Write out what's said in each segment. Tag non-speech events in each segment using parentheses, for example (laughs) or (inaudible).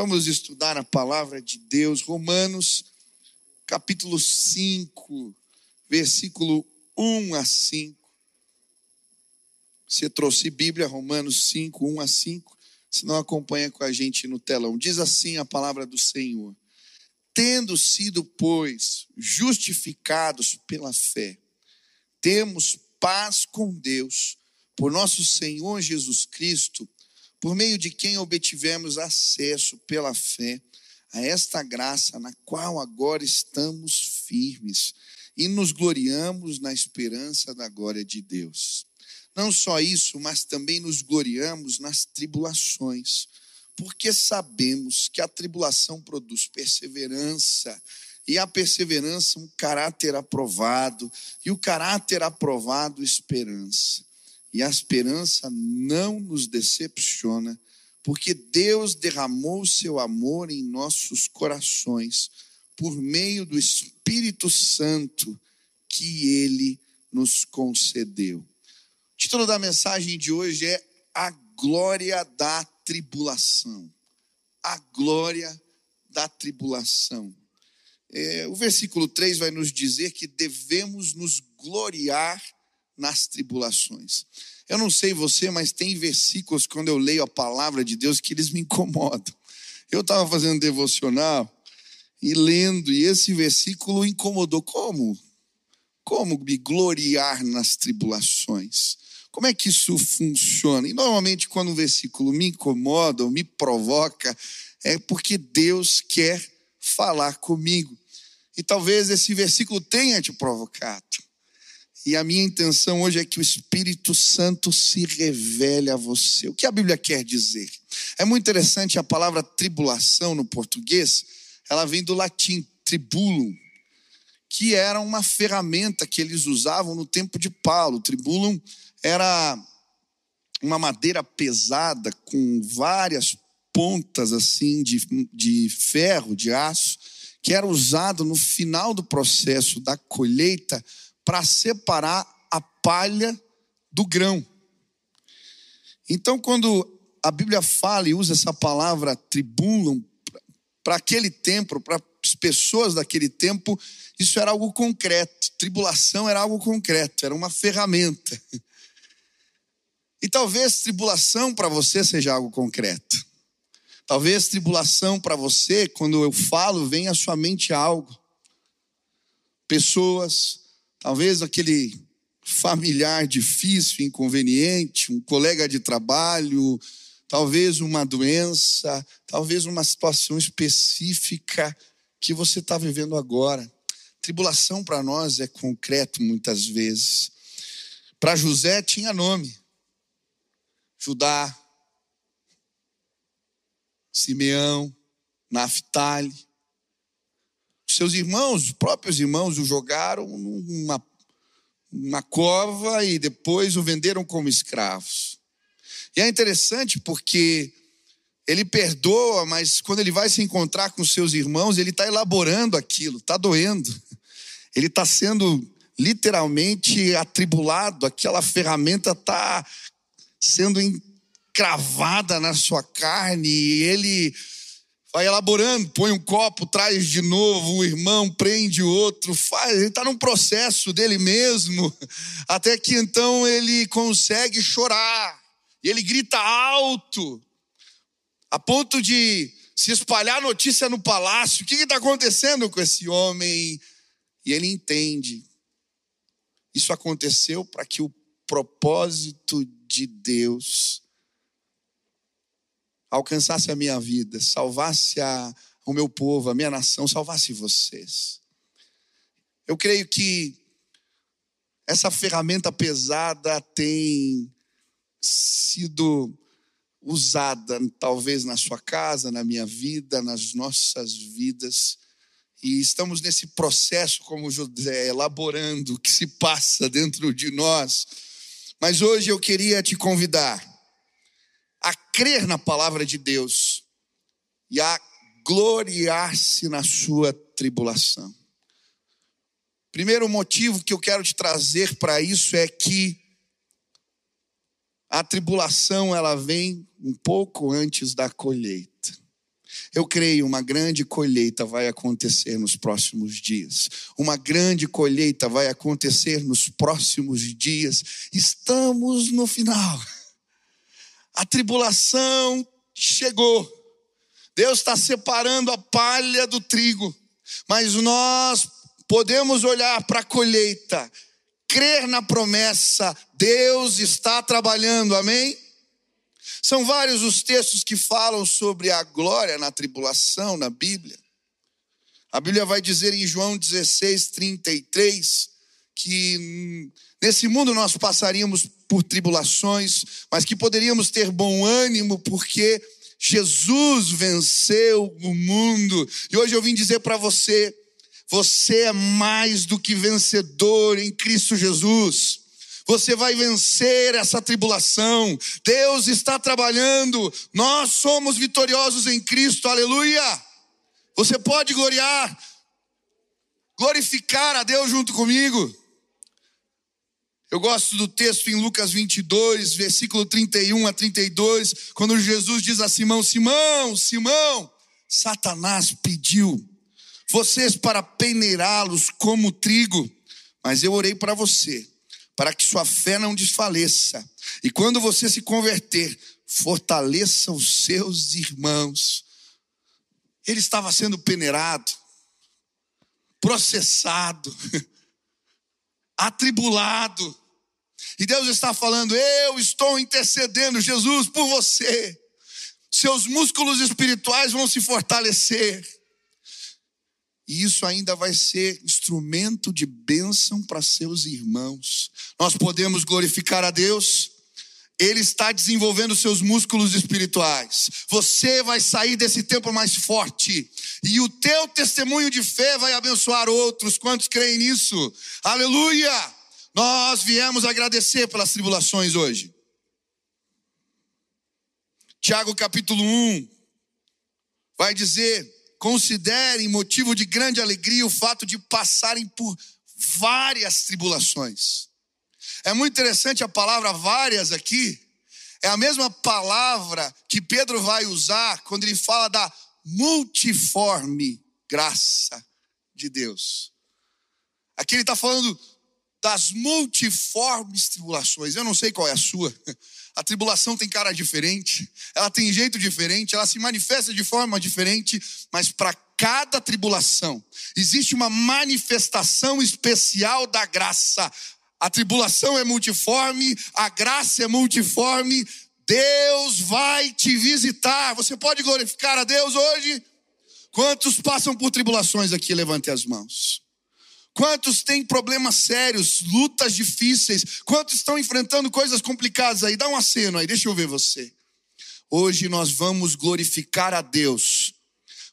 Vamos estudar a palavra de Deus, Romanos, capítulo 5, versículo 1 a 5. Você trouxe Bíblia, Romanos 5, 1 a 5. Se não acompanha com a gente no telão. Diz assim a palavra do Senhor: Tendo sido, pois, justificados pela fé, temos paz com Deus, por nosso Senhor Jesus Cristo por meio de quem obtivemos acesso pela fé a esta graça na qual agora estamos firmes e nos gloriamos na esperança da glória de Deus. Não só isso, mas também nos gloriamos nas tribulações, porque sabemos que a tribulação produz perseverança, e a perseverança um caráter aprovado, e o caráter aprovado esperança. E a esperança não nos decepciona, porque Deus derramou seu amor em nossos corações por meio do Espírito Santo que ele nos concedeu. O título da mensagem de hoje é A Glória da Tribulação. A Glória da Tribulação. É, o versículo 3 vai nos dizer que devemos nos gloriar nas tribulações. Eu não sei você, mas tem versículos quando eu leio a palavra de Deus que eles me incomodam. Eu estava fazendo devocional e lendo, e esse versículo incomodou. Como? Como me gloriar nas tribulações? Como é que isso funciona? E normalmente, quando um versículo me incomoda ou me provoca, é porque Deus quer falar comigo. E talvez esse versículo tenha te provocado. E a minha intenção hoje é que o Espírito Santo se revele a você. O que a Bíblia quer dizer? É muito interessante a palavra tribulação no português, ela vem do latim tribulum, que era uma ferramenta que eles usavam no tempo de Paulo. Tribulum era uma madeira pesada com várias pontas assim de, de ferro, de aço, que era usado no final do processo da colheita para separar a palha do grão. Então, quando a Bíblia fala e usa essa palavra tribulum, para aquele tempo, para as pessoas daquele tempo, isso era algo concreto. Tribulação era algo concreto, era uma ferramenta. E talvez tribulação para você seja algo concreto. Talvez tribulação para você, quando eu falo, venha à sua mente algo. Pessoas, Talvez aquele familiar difícil, inconveniente, um colega de trabalho, talvez uma doença, talvez uma situação específica que você está vivendo agora. Tribulação para nós é concreto muitas vezes. Para José tinha nome: Judá, Simeão, Naphtali seus irmãos, os próprios irmãos, o jogaram numa uma cova e depois o venderam como escravos. E é interessante porque ele perdoa, mas quando ele vai se encontrar com seus irmãos, ele está elaborando aquilo, está doendo. Ele está sendo literalmente atribulado, aquela ferramenta está sendo encravada na sua carne, e ele vai elaborando, põe um copo, traz de novo, um irmão prende o outro, faz, ele está num processo dele mesmo, (laughs) até que então ele consegue chorar, e ele grita alto, a ponto de se espalhar notícia no palácio: o que está acontecendo com esse homem? E ele entende. Isso aconteceu para que o propósito de Deus alcançasse a minha vida, salvasse a, o meu povo, a minha nação, salvasse vocês. Eu creio que essa ferramenta pesada tem sido usada, talvez na sua casa, na minha vida, nas nossas vidas. E estamos nesse processo, como José, elaborando o que se passa dentro de nós. Mas hoje eu queria te convidar a crer na palavra de Deus e a gloriar-se na sua tribulação. Primeiro motivo que eu quero te trazer para isso é que a tribulação ela vem um pouco antes da colheita. Eu creio uma grande colheita vai acontecer nos próximos dias. Uma grande colheita vai acontecer nos próximos dias. Estamos no final. A tribulação chegou. Deus está separando a palha do trigo. Mas nós podemos olhar para a colheita, crer na promessa, Deus está trabalhando, amém? São vários os textos que falam sobre a glória na tribulação na Bíblia. A Bíblia vai dizer em João 16, 33, que nesse mundo nós passaríamos por tribulações, mas que poderíamos ter bom ânimo, porque Jesus venceu o mundo. E hoje eu vim dizer para você: você é mais do que vencedor em Cristo Jesus. Você vai vencer essa tribulação. Deus está trabalhando. Nós somos vitoriosos em Cristo. Aleluia. Você pode gloriar, glorificar a Deus junto comigo. Eu gosto do texto em Lucas 22, versículo 31 a 32, quando Jesus diz a Simão: Simão, Simão, Satanás pediu vocês para peneirá-los como trigo, mas eu orei para você, para que sua fé não desfaleça. E quando você se converter, fortaleça os seus irmãos. Ele estava sendo peneirado, processado, (laughs) atribulado. E Deus está falando: Eu estou intercedendo, Jesus, por você. Seus músculos espirituais vão se fortalecer. E isso ainda vai ser instrumento de bênção para seus irmãos. Nós podemos glorificar a Deus. Ele está desenvolvendo seus músculos espirituais. Você vai sair desse tempo mais forte. E o teu testemunho de fé vai abençoar outros. Quantos creem nisso? Aleluia! Nós viemos agradecer pelas tribulações hoje. Tiago capítulo 1 vai dizer: considerem motivo de grande alegria o fato de passarem por várias tribulações. É muito interessante a palavra várias aqui. É a mesma palavra que Pedro vai usar quando ele fala da multiforme graça de Deus. Aqui ele está falando das multiformes tribulações. Eu não sei qual é a sua. A tribulação tem cara diferente, ela tem jeito diferente, ela se manifesta de forma diferente, mas para cada tribulação existe uma manifestação especial da graça. A tribulação é multiforme, a graça é multiforme. Deus vai te visitar. Você pode glorificar a Deus hoje? Quantos passam por tribulações aqui? Levante as mãos. Quantos têm problemas sérios, lutas difíceis? Quantos estão enfrentando coisas complicadas aí? Dá um aceno aí, deixa eu ver você. Hoje nós vamos glorificar a Deus,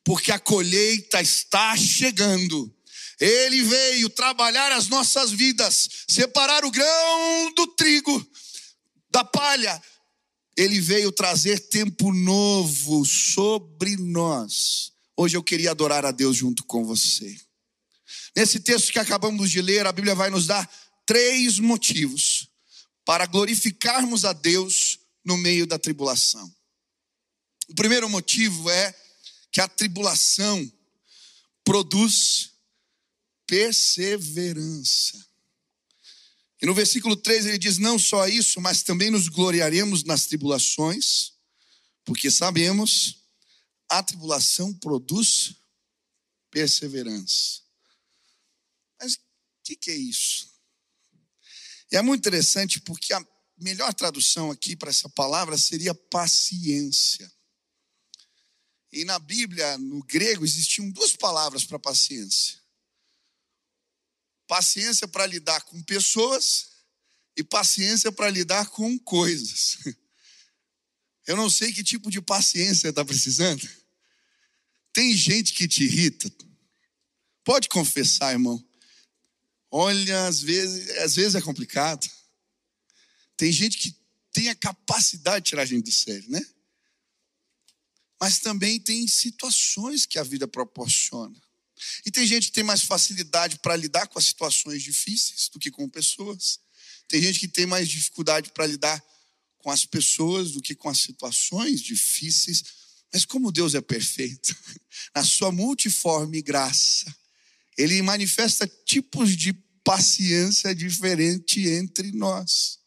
porque a colheita está chegando. Ele veio trabalhar as nossas vidas, separar o grão do trigo, da palha. Ele veio trazer tempo novo sobre nós. Hoje eu queria adorar a Deus junto com você. Nesse texto que acabamos de ler, a Bíblia vai nos dar três motivos para glorificarmos a Deus no meio da tribulação. O primeiro motivo é que a tribulação produz perseverança. E no versículo 3 ele diz: Não só isso, mas também nos gloriaremos nas tribulações, porque sabemos a tribulação produz perseverança que, que é isso? E é muito interessante porque a melhor tradução aqui para essa palavra seria paciência. E na Bíblia, no grego, existiam duas palavras para paciência: paciência para lidar com pessoas e paciência para lidar com coisas. (laughs) Eu não sei que tipo de paciência está precisando. Tem gente que te irrita. Pode confessar, irmão. Olha, às vezes, às vezes é complicado. Tem gente que tem a capacidade de tirar a gente do sério, né? Mas também tem situações que a vida proporciona. E tem gente que tem mais facilidade para lidar com as situações difíceis do que com pessoas. Tem gente que tem mais dificuldade para lidar com as pessoas do que com as situações difíceis. Mas como Deus é perfeito, (laughs) na sua multiforme graça, ele manifesta tipos de paciência diferente entre nós.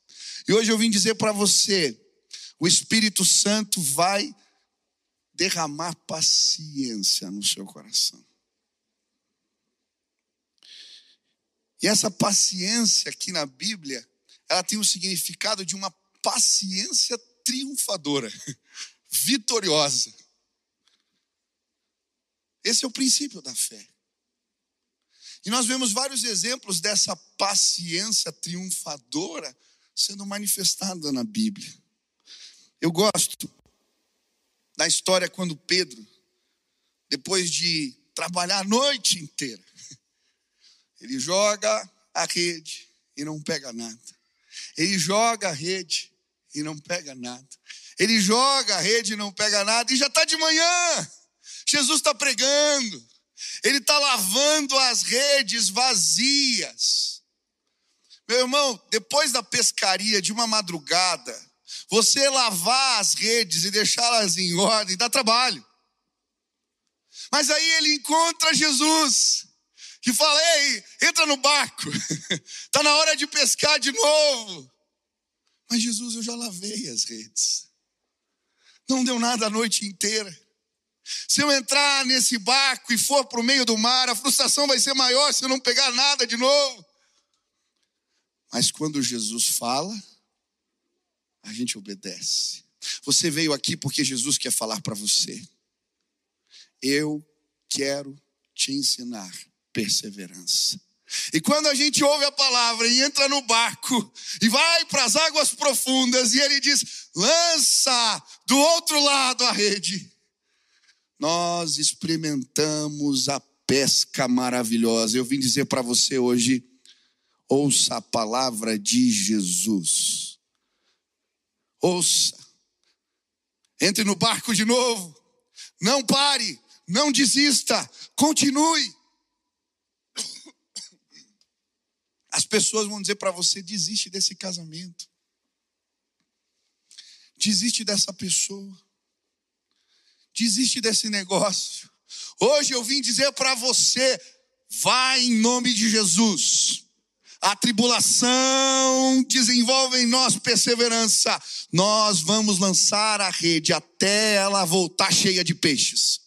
E hoje eu vim dizer para você, o Espírito Santo vai derramar paciência no seu coração. E essa paciência aqui na Bíblia, ela tem o significado de uma paciência triunfadora, (laughs) vitoriosa. Esse é o princípio da fé. E nós vemos vários exemplos dessa paciência triunfadora sendo manifestada na Bíblia. Eu gosto da história quando Pedro, depois de trabalhar a noite inteira, ele joga a rede e não pega nada. Ele joga a rede e não pega nada. Ele joga a rede e não pega nada, e já está de manhã. Jesus está pregando, ele está lavando as redes vazias. Meu irmão, depois da pescaria de uma madrugada, você lavar as redes e deixá-las em ordem dá trabalho. Mas aí ele encontra Jesus, que fala: Ei, entra no barco, está (laughs) na hora de pescar de novo. Mas Jesus, eu já lavei as redes, não deu nada a noite inteira. Se eu entrar nesse barco e for para o meio do mar, a frustração vai ser maior se eu não pegar nada de novo. Mas quando Jesus fala, a gente obedece. Você veio aqui porque Jesus quer falar para você. Eu quero te ensinar perseverança. E quando a gente ouve a palavra e entra no barco e vai para as águas profundas e ele diz: lança do outro lado a rede nós experimentamos a pesca maravilhosa. Eu vim dizer para você hoje, ouça a palavra de Jesus. Ouça. Entre no barco de novo. Não pare, não desista, continue. As pessoas vão dizer para você: desiste desse casamento, desiste dessa pessoa desiste desse negócio. Hoje eu vim dizer para você: vai em nome de Jesus. A tribulação desenvolve em nós perseverança. Nós vamos lançar a rede até ela voltar cheia de peixes.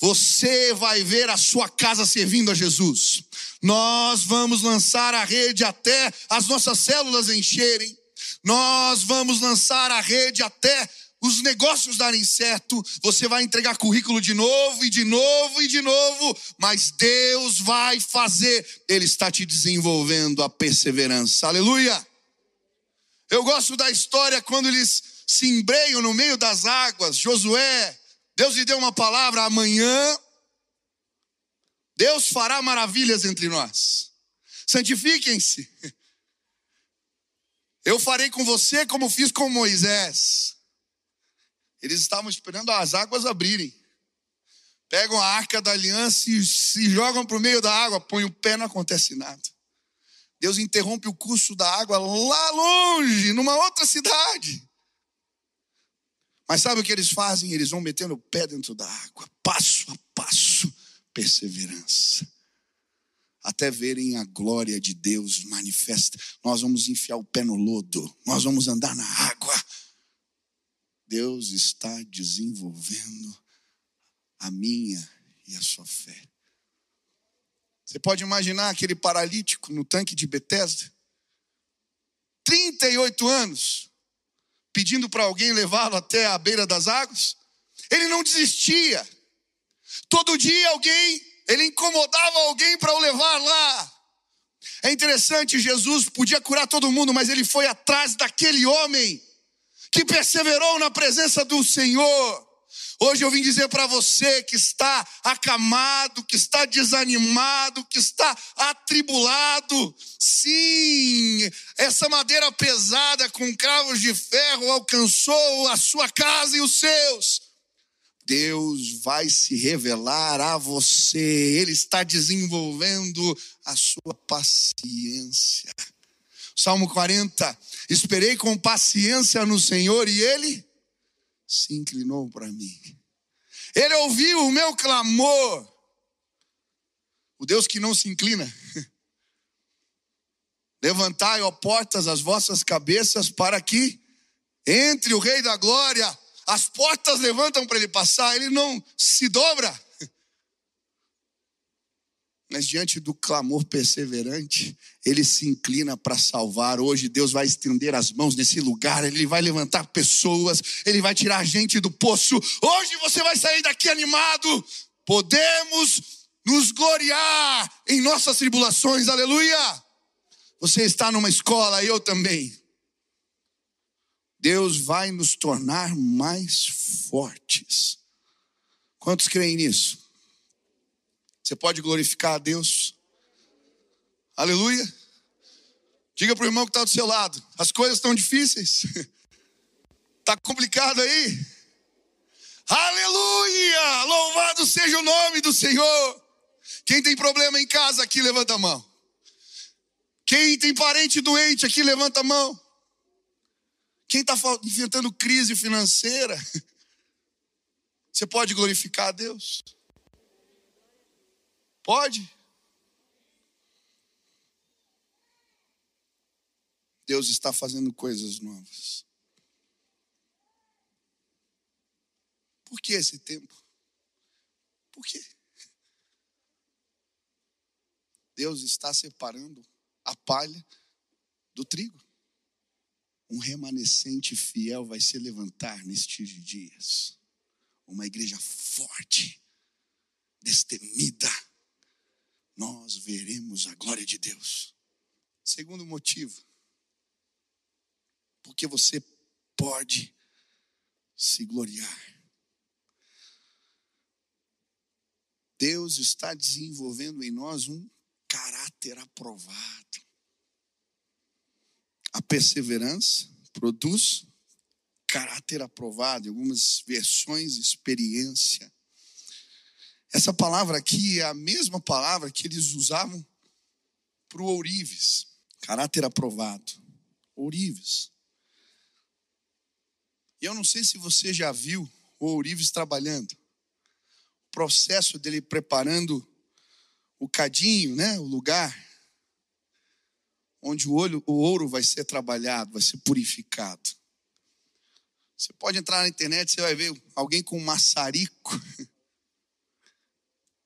Você vai ver a sua casa servindo a Jesus. Nós vamos lançar a rede até as nossas células encherem. Nós vamos lançar a rede até os negócios darem certo, você vai entregar currículo de novo e de novo e de novo, mas Deus vai fazer, Ele está te desenvolvendo a perseverança, aleluia. Eu gosto da história quando eles se embreiam no meio das águas, Josué, Deus lhe deu uma palavra amanhã, Deus fará maravilhas entre nós, santifiquem-se. (laughs) Eu farei com você como fiz com Moisés. Eles estavam esperando as águas abrirem. Pegam a arca da aliança e se jogam para o meio da água, põem o pé, não acontece nada. Deus interrompe o curso da água lá longe, numa outra cidade. Mas sabe o que eles fazem? Eles vão metendo o pé dentro da água, passo a passo, perseverança. Até verem a glória de Deus manifesta. Nós vamos enfiar o pé no lodo, nós vamos andar na água, Deus está desenvolvendo a minha e a sua fé. Você pode imaginar aquele paralítico no tanque de Betesda? 38 anos, pedindo para alguém levá-lo até a beira das águas. Ele não desistia. Todo dia alguém, ele incomodava alguém para o levar lá. É interessante, Jesus podia curar todo mundo, mas ele foi atrás daquele homem que perseverou na presença do Senhor. Hoje eu vim dizer para você que está acamado, que está desanimado, que está atribulado. Sim, essa madeira pesada com cravos de ferro alcançou a sua casa e os seus. Deus vai se revelar a você, Ele está desenvolvendo a sua paciência. Salmo 40. Esperei com paciência no Senhor e ele se inclinou para mim. Ele ouviu o meu clamor. O Deus que não se inclina. (laughs) Levantai, ó portas, as vossas cabeças, para que entre o Rei da Glória. As portas levantam para ele passar, ele não se dobra. Mas diante do clamor perseverante, ele se inclina para salvar. Hoje Deus vai estender as mãos nesse lugar, ele vai levantar pessoas, ele vai tirar a gente do poço. Hoje você vai sair daqui animado. Podemos nos gloriar em nossas tribulações, aleluia. Você está numa escola, eu também. Deus vai nos tornar mais fortes. Quantos creem nisso? Você pode glorificar a Deus? Aleluia. Diga para o irmão que está do seu lado: as coisas estão difíceis. Está (laughs) complicado aí? Aleluia! Louvado seja o nome do Senhor. Quem tem problema em casa aqui, levanta a mão. Quem tem parente doente aqui, levanta a mão. Quem está enfrentando crise financeira, (laughs) você pode glorificar a Deus? Pode? Deus está fazendo coisas novas. Por que esse tempo? Por quê? Deus está separando a palha do trigo. Um remanescente fiel vai se levantar nestes dias. Uma igreja forte, destemida. Nós veremos a glória de Deus. Segundo motivo, porque você pode se gloriar. Deus está desenvolvendo em nós um caráter aprovado. A perseverança produz caráter aprovado, em algumas versões, experiência. Essa palavra aqui é a mesma palavra que eles usavam para o ourives, caráter aprovado. Ourives. E eu não sei se você já viu o ourives trabalhando. O processo dele preparando o cadinho, né, o lugar onde o, olho, o ouro vai ser trabalhado, vai ser purificado. Você pode entrar na internet, você vai ver alguém com um maçarico (laughs)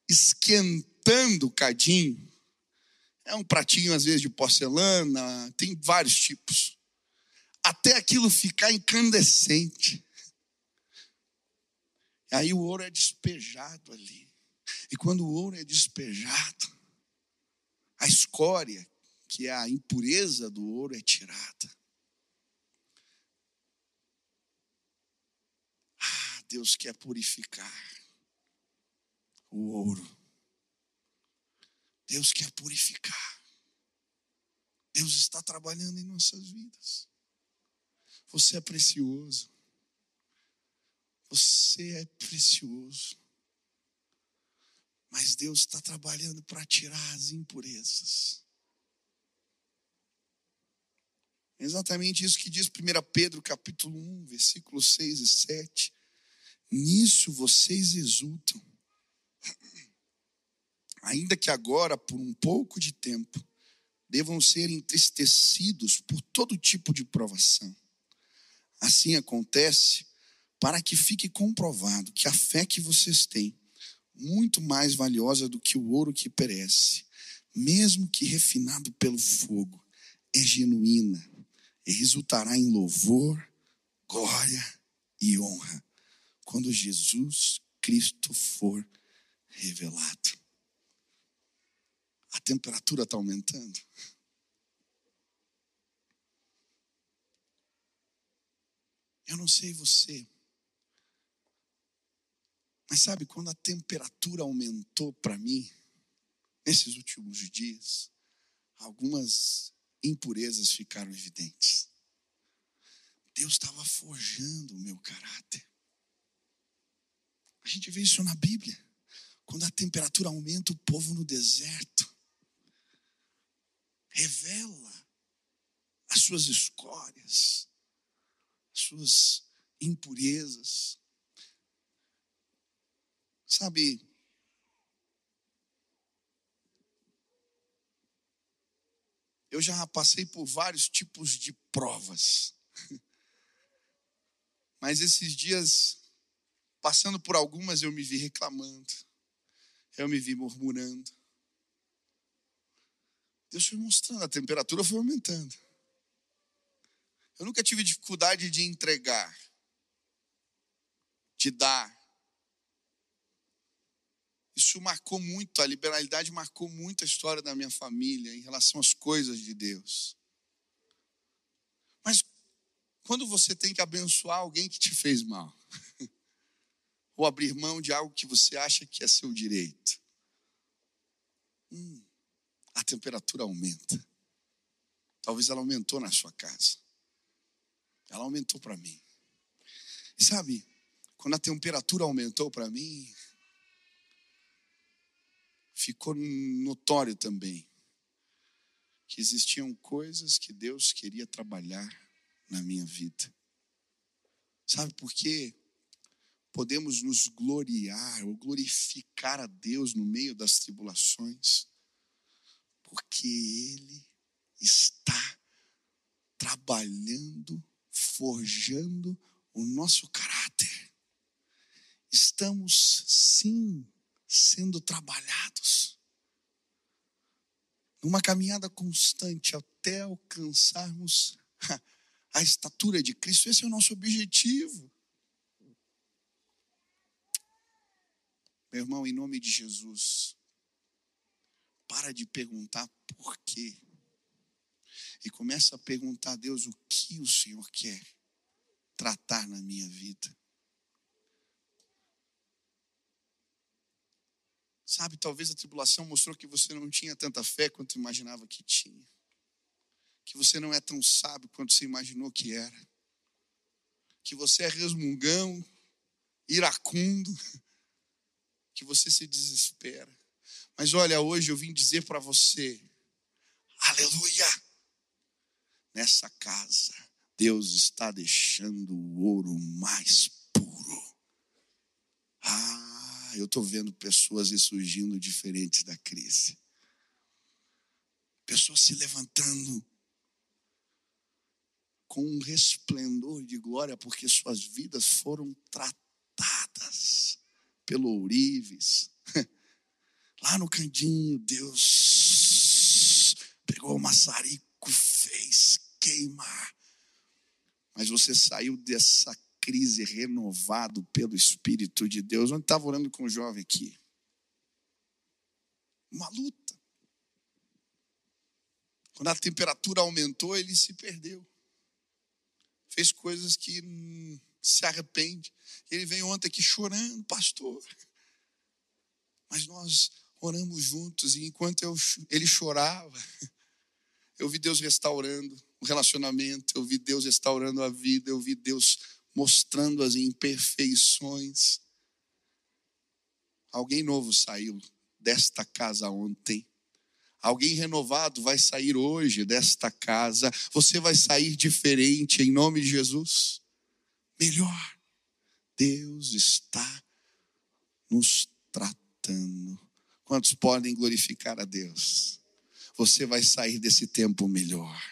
esquentando o cadinho. É um pratinho, às vezes, de porcelana, tem vários tipos. Até aquilo ficar incandescente. Aí o ouro é despejado ali. E quando o ouro é despejado, a escória, que é a impureza do ouro, é tirada. Ah, Deus quer purificar o ouro. Deus quer purificar. Deus está trabalhando em nossas vidas. Você é precioso. Você é precioso. Mas Deus está trabalhando para tirar as impurezas. É exatamente isso que diz 1 Pedro capítulo 1, versículos 6 e 7. Nisso vocês exultam. Ainda que agora, por um pouco de tempo, devam ser entristecidos por todo tipo de provação. Assim acontece para que fique comprovado que a fé que vocês têm muito mais valiosa do que o ouro que perece, mesmo que refinado pelo fogo, é genuína e resultará em louvor, glória e honra quando Jesus Cristo for revelado. A temperatura está aumentando. Eu não sei você, mas sabe, quando a temperatura aumentou para mim, nesses últimos dias, algumas impurezas ficaram evidentes. Deus estava forjando o meu caráter. A gente vê isso na Bíblia. Quando a temperatura aumenta, o povo no deserto revela as suas escórias, as suas impurezas. Sabe, eu já passei por vários tipos de provas. (laughs) Mas esses dias, passando por algumas, eu me vi reclamando, eu me vi murmurando. Deus foi mostrando, a temperatura foi aumentando. Eu nunca tive dificuldade de entregar, de dar. Isso marcou muito, a liberalidade marcou muito a história da minha família em relação às coisas de Deus. Mas quando você tem que abençoar alguém que te fez mal, (laughs) ou abrir mão de algo que você acha que é seu direito, hum, a temperatura aumenta. Talvez ela aumentou na sua casa. Ela aumentou para mim. E sabe, quando a temperatura aumentou para mim, ficou notório também que existiam coisas que Deus queria trabalhar na minha vida. Sabe por quê? Podemos nos gloriar ou glorificar a Deus no meio das tribulações, porque Ele está trabalhando, forjando o nosso caráter. Estamos, sim, sendo trabalhados. Numa caminhada constante até alcançarmos (laughs) a estatura de Cristo. Esse é o nosso objetivo. Meu irmão, em nome de Jesus, para de perguntar por quê. E começa a perguntar a Deus o que o Senhor quer tratar na minha vida. Sabe, talvez a tribulação mostrou que você não tinha tanta fé quanto imaginava que tinha. Que você não é tão sábio quanto você imaginou que era. Que você é resmungão, iracundo, (laughs) que você se desespera. Mas olha, hoje eu vim dizer para você, aleluia! Nessa casa, Deus está deixando o ouro mais puro. Ah, eu estou vendo pessoas ressurgindo diferentes da crise. Pessoas se levantando com um resplendor de glória, porque suas vidas foram tratadas pelo ourives. (laughs) Lá no candinho, Deus pegou o maçarico, fez queimar. Mas você saiu dessa crise renovado pelo Espírito de Deus. Onde estava orando com o jovem aqui? Uma luta. Quando a temperatura aumentou, ele se perdeu. Fez coisas que hum, se arrepende. Ele veio ontem aqui chorando, pastor. Mas nós oramos juntos e enquanto eu, ele chorava, (laughs) eu vi Deus restaurando o relacionamento, eu vi Deus restaurando a vida, eu vi Deus mostrando as imperfeições. Alguém novo saiu desta casa ontem. Alguém renovado vai sair hoje desta casa. Você vai sair diferente em nome de Jesus. Melhor. Deus está nos tratando. Quantos podem glorificar a Deus? Você vai sair desse tempo melhor.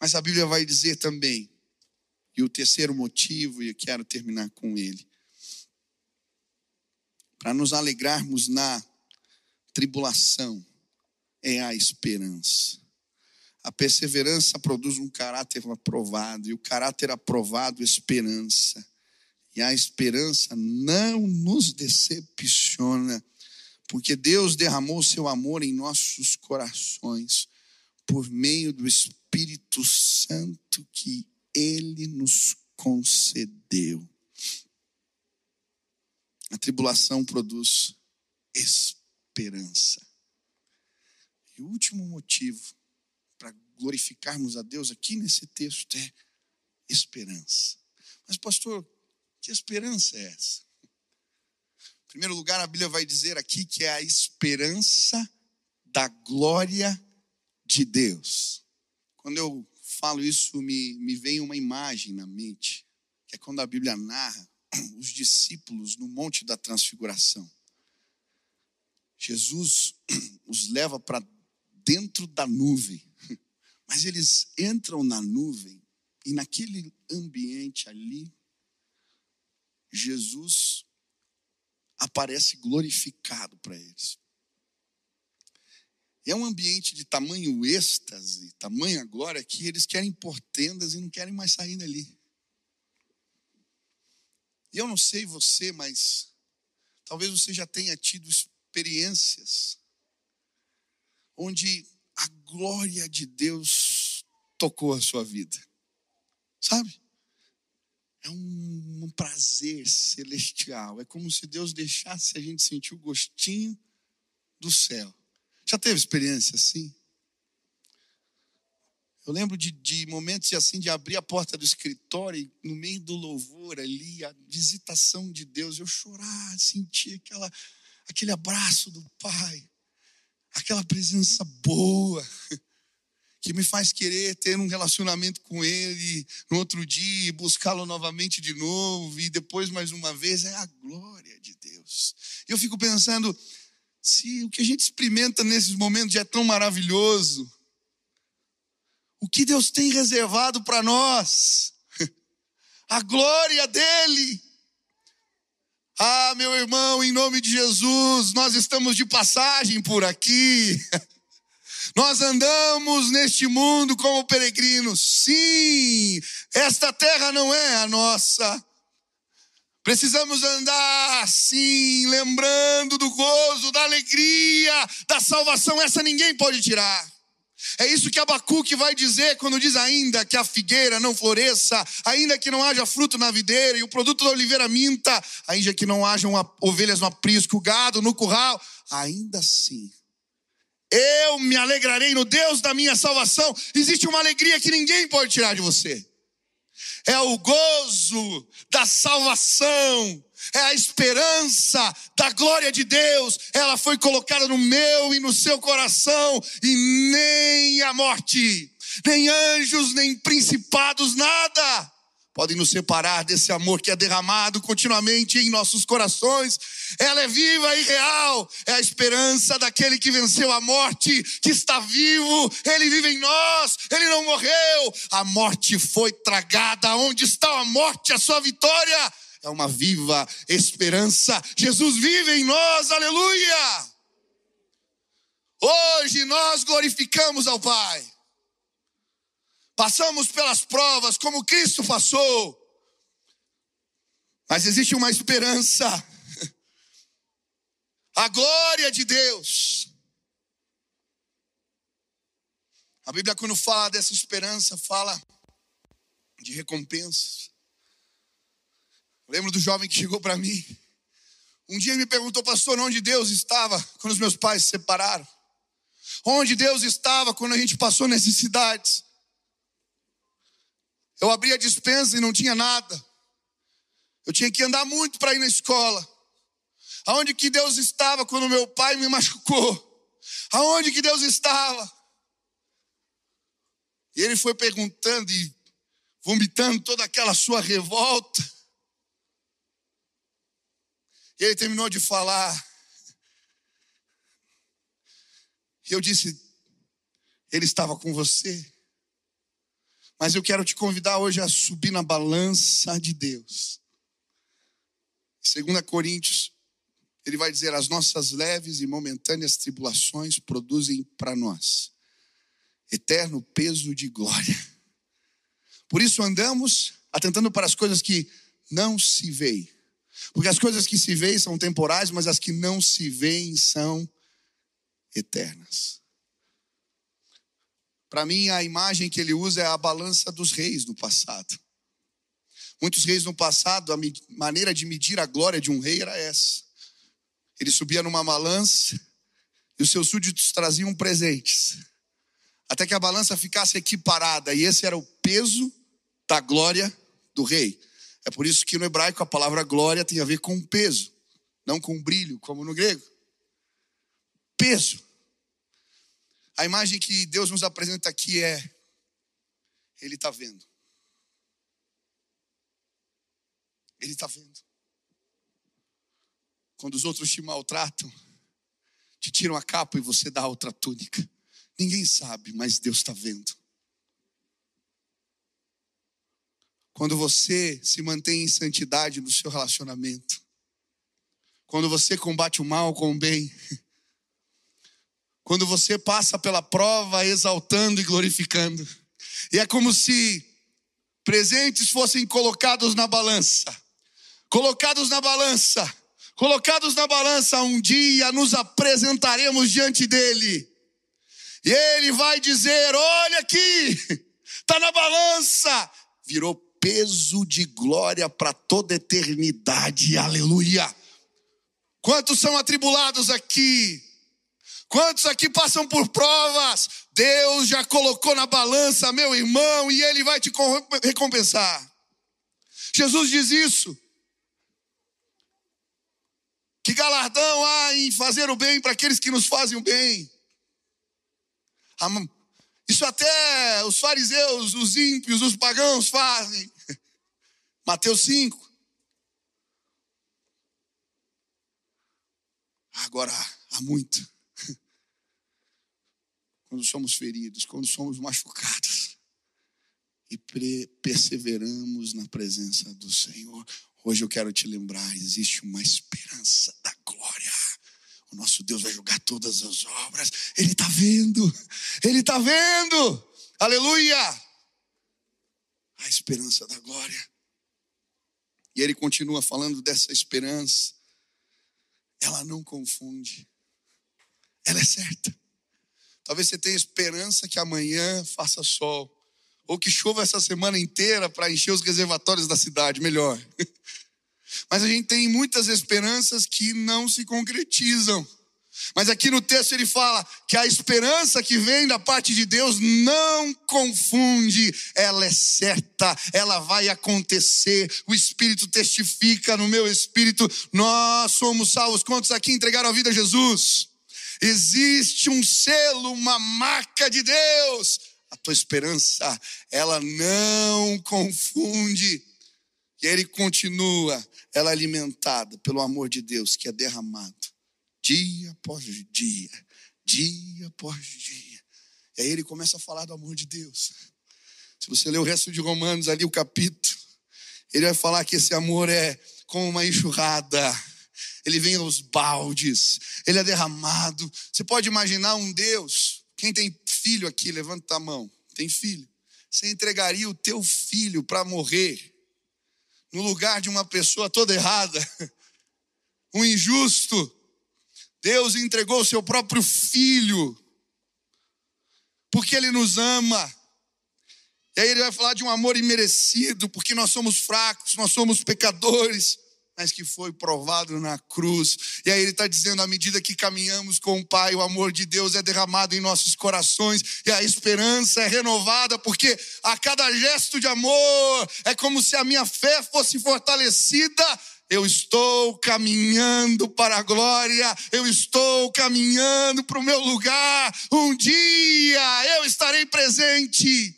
Mas a Bíblia vai dizer também e o terceiro motivo, e eu quero terminar com ele, para nos alegrarmos na tribulação, é a esperança. A perseverança produz um caráter aprovado, e o caráter aprovado, esperança. E a esperança não nos decepciona, porque Deus derramou seu amor em nossos corações por meio do Espírito Santo que ele nos concedeu. A tribulação produz esperança. E o último motivo para glorificarmos a Deus aqui nesse texto é esperança. Mas, pastor, que esperança é essa? Primeiro lugar, a Bíblia vai dizer aqui que é a esperança da glória de Deus. Quando eu falo isso, me, me vem uma imagem na mente, que é quando a Bíblia narra (clears throat) os discípulos no Monte da Transfiguração. Jesus (clears throat) os leva para dentro da nuvem, (laughs) mas eles entram na nuvem e naquele ambiente ali, Jesus aparece glorificado para eles. É um ambiente de tamanho êxtase, tamanha glória, que eles querem pôr tendas e não querem mais sair dali. E eu não sei você, mas talvez você já tenha tido experiências onde a glória de Deus tocou a sua vida. Sabe? É um, um, prazer celestial. É como se Deus deixasse a gente sentir o gostinho do céu. Já teve experiência assim? Eu lembro de, de, momentos assim, de abrir a porta do escritório e no meio do louvor ali, a visitação de Deus, eu chorar, sentir aquela, aquele abraço do Pai, aquela presença boa, que me faz querer ter um relacionamento com Ele no outro dia, buscá-lo novamente de novo, e depois mais uma vez, é a glória de Deus. Eu fico pensando, se o que a gente experimenta nesses momentos é tão maravilhoso, o que Deus tem reservado para nós, (laughs) a glória dEle. Ah, meu irmão, em nome de Jesus, nós estamos de passagem por aqui. (laughs) Nós andamos neste mundo como peregrinos. Sim, esta terra não é a nossa. Precisamos andar assim, lembrando do gozo, da alegria, da salvação. Essa ninguém pode tirar. É isso que Abacuque vai dizer quando diz ainda que a figueira não floresça, ainda que não haja fruto na videira e o produto da oliveira minta, ainda que não haja ovelhas no aprisco, gado no curral, ainda assim eu me alegrarei no Deus da minha salvação. Existe uma alegria que ninguém pode tirar de você é o gozo da salvação, é a esperança da glória de Deus. Ela foi colocada no meu e no seu coração, e nem a morte, nem anjos, nem principados, nada podem nos separar desse amor que é derramado continuamente em nossos corações. Ela é viva e real, é a esperança daquele que venceu a morte, que está vivo, ele vive em nós, ele não morreu. A morte foi tragada. Onde está a morte, a sua vitória? É uma viva esperança. Jesus vive em nós, aleluia. Hoje nós glorificamos ao Pai. Passamos pelas provas como Cristo passou. Mas existe uma esperança. (laughs) A glória de Deus. A Bíblia, quando fala dessa esperança, fala de recompensas. lembro do jovem que chegou para mim. Um dia me perguntou, pastor, onde Deus estava quando os meus pais se separaram? Onde Deus estava quando a gente passou necessidades? Eu abri a dispensa e não tinha nada. Eu tinha que andar muito para ir na escola. Aonde que Deus estava quando meu pai me (laughs) machucou? Aonde que Deus estava? E ele foi perguntando e vomitando toda aquela sua revolta. E ele terminou de falar. E eu disse: Ele estava com você. Mas eu quero te convidar hoje a subir na balança de Deus. 2 Coríntios, ele vai dizer: as nossas leves e momentâneas tribulações produzem para nós eterno peso de glória. Por isso andamos atentando para as coisas que não se veem. Porque as coisas que se veem são temporais, mas as que não se veem são eternas. Para mim, a imagem que ele usa é a balança dos reis no passado. Muitos reis no passado, a maneira de medir a glória de um rei era essa. Ele subia numa balança e os seus súditos traziam presentes, até que a balança ficasse equiparada, e esse era o peso da glória do rei. É por isso que no hebraico a palavra glória tem a ver com peso, não com brilho, como no grego. Peso. A imagem que Deus nos apresenta aqui é: Ele está vendo. Ele está vendo. Quando os outros te maltratam, te tiram a capa e você dá outra túnica. Ninguém sabe, mas Deus está vendo. Quando você se mantém em santidade no seu relacionamento, quando você combate o mal com o bem, (laughs) quando você passa pela prova exaltando e glorificando, e é como se presentes fossem colocados na balança, colocados na balança, colocados na balança, um dia nos apresentaremos diante dele. E ele vai dizer: Olha aqui, está na balança. Virou peso de glória para toda eternidade. Aleluia. Quantos são atribulados aqui? Quantos aqui passam por provas? Deus já colocou na balança, meu irmão, e Ele vai te recompensar. Jesus diz isso. Que galardão há em fazer o bem para aqueles que nos fazem o bem? Isso até os fariseus, os ímpios, os pagãos fazem. (laughs) Mateus 5. Agora, há muito. Quando somos feridos, quando somos machucados e perseveramos na presença do Senhor. Hoje eu quero te lembrar: existe uma esperança da glória. O nosso Deus vai julgar todas as obras. Ele está vendo, Ele está vendo. Aleluia! A esperança da glória. E ele continua falando dessa esperança. Ela não confunde. Ela é certa. Talvez você tenha esperança que amanhã faça sol. Ou que chova essa semana inteira para encher os reservatórios da cidade, melhor. (laughs) Mas a gente tem muitas esperanças que não se concretizam. Mas aqui no texto ele fala que a esperança que vem da parte de Deus não confunde, ela é certa, ela vai acontecer. O Espírito testifica no meu espírito, nós somos salvos. Quantos aqui entregaram a vida a Jesus? Existe um selo, uma marca de Deus. A tua esperança, ela não confunde. E ele continua, ela é alimentada pelo amor de Deus que é derramado dia após dia, dia após dia. E aí ele começa a falar do amor de Deus. Se você ler o resto de Romanos ali, o capítulo, ele vai falar que esse amor é como uma enxurrada. Ele vem aos baldes, ele é derramado. Você pode imaginar um Deus, quem tem filho aqui, levanta a mão. Tem filho? Você entregaria o teu filho para morrer no lugar de uma pessoa toda errada, (laughs) um injusto. Deus entregou o seu próprio filho, porque Ele nos ama. E aí ele vai falar de um amor imerecido, porque nós somos fracos, nós somos pecadores mas que foi provado na cruz. E aí ele está dizendo: à medida que caminhamos com o Pai, o amor de Deus é derramado em nossos corações e a esperança é renovada, porque a cada gesto de amor é como se a minha fé fosse fortalecida. Eu estou caminhando para a glória, eu estou caminhando para o meu lugar. Um dia eu estarei presente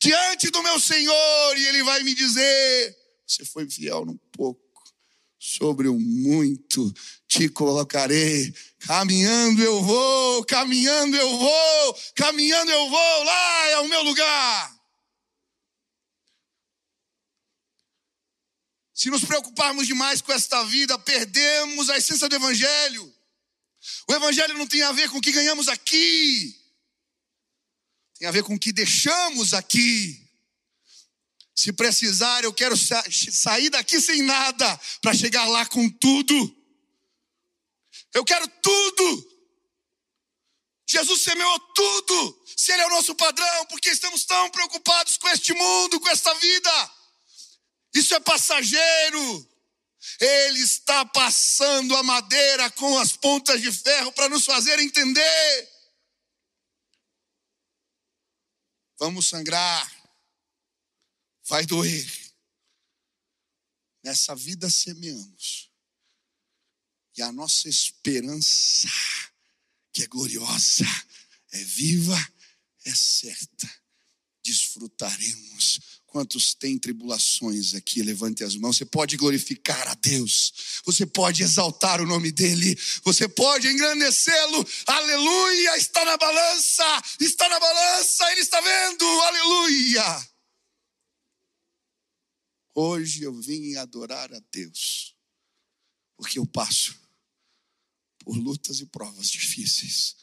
diante do meu Senhor e Ele vai me dizer: Você foi fiel num pouco sobre o muito te colocarei. Caminhando eu vou, caminhando eu vou, caminhando eu vou, lá é o meu lugar. Se nos preocuparmos demais com esta vida, perdemos a essência do Evangelho. O Evangelho não tem a ver com o que ganhamos aqui, tem a ver com o que deixamos aqui. Se precisar, eu quero sa sair daqui sem nada para chegar lá com tudo. Eu quero tudo. Jesus semeou tudo. Se Ele é o nosso padrão, porque estamos tão preocupados com este mundo, com esta vida? Isso é passageiro. Ele está passando a madeira com as pontas de ferro para nos fazer entender. Vamos sangrar vai doer. Nessa vida semeamos. E a nossa esperança, que é gloriosa, é viva, é certa. Desfrutaremos. Quantos têm tribulações aqui? Levante as mãos. Você pode glorificar a Deus, você pode exaltar o nome dEle, você pode engrandecê-lo. Aleluia! Está na balança, está na balança, Ele está vendo. Aleluia! Hoje eu vim adorar a Deus, porque eu passo por lutas e provas difíceis.